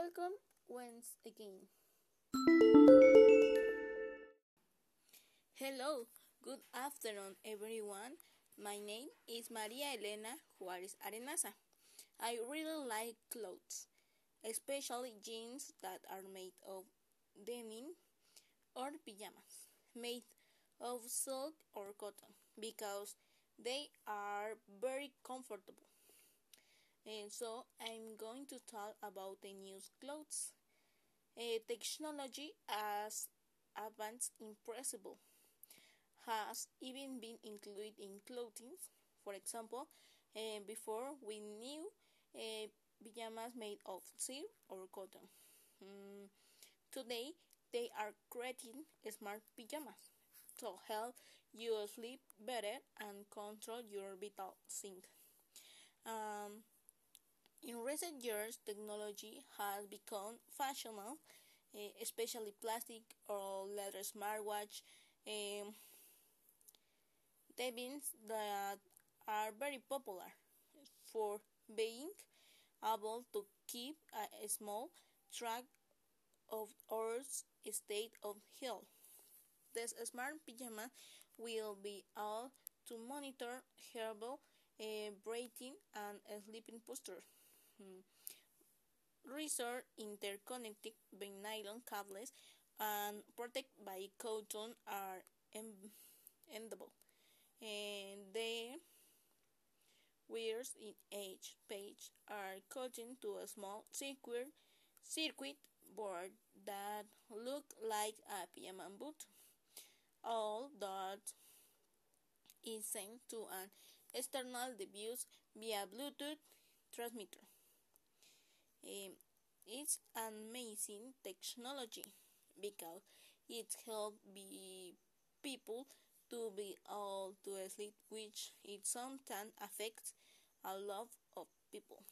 begins again. Hello, good afternoon, everyone. My name is Maria Elena Juárez Arenaza. I really like clothes, especially jeans that are made of denim or pajamas made of silk or cotton because they are very comfortable. And so I'm going to talk about the new clothes. Uh, technology has advanced impressible has even been included in clothing. For example, uh, before we knew uh, pajamas made of silk or cotton. Mm, today, they are creating smart pajamas to help you sleep better and control your vital signs. Um, in recent years, technology has become fashionable, uh, especially plastic or leather smartwatch. Um, Devins that are very popular for being able to keep a small track of our state of health. This smart pajama will be able to monitor herbal uh, breathing and sleeping posture. Hmm. Research interconnected by nylon cables and protected by cotton are endable and the wires in each page are cut into a small circuit, circuit board that look like a pajama boot. All that is sent to an external device via Bluetooth transmitter. Um, it's amazing technology because it helps people to be all to sleep, which it sometimes affects a lot of people.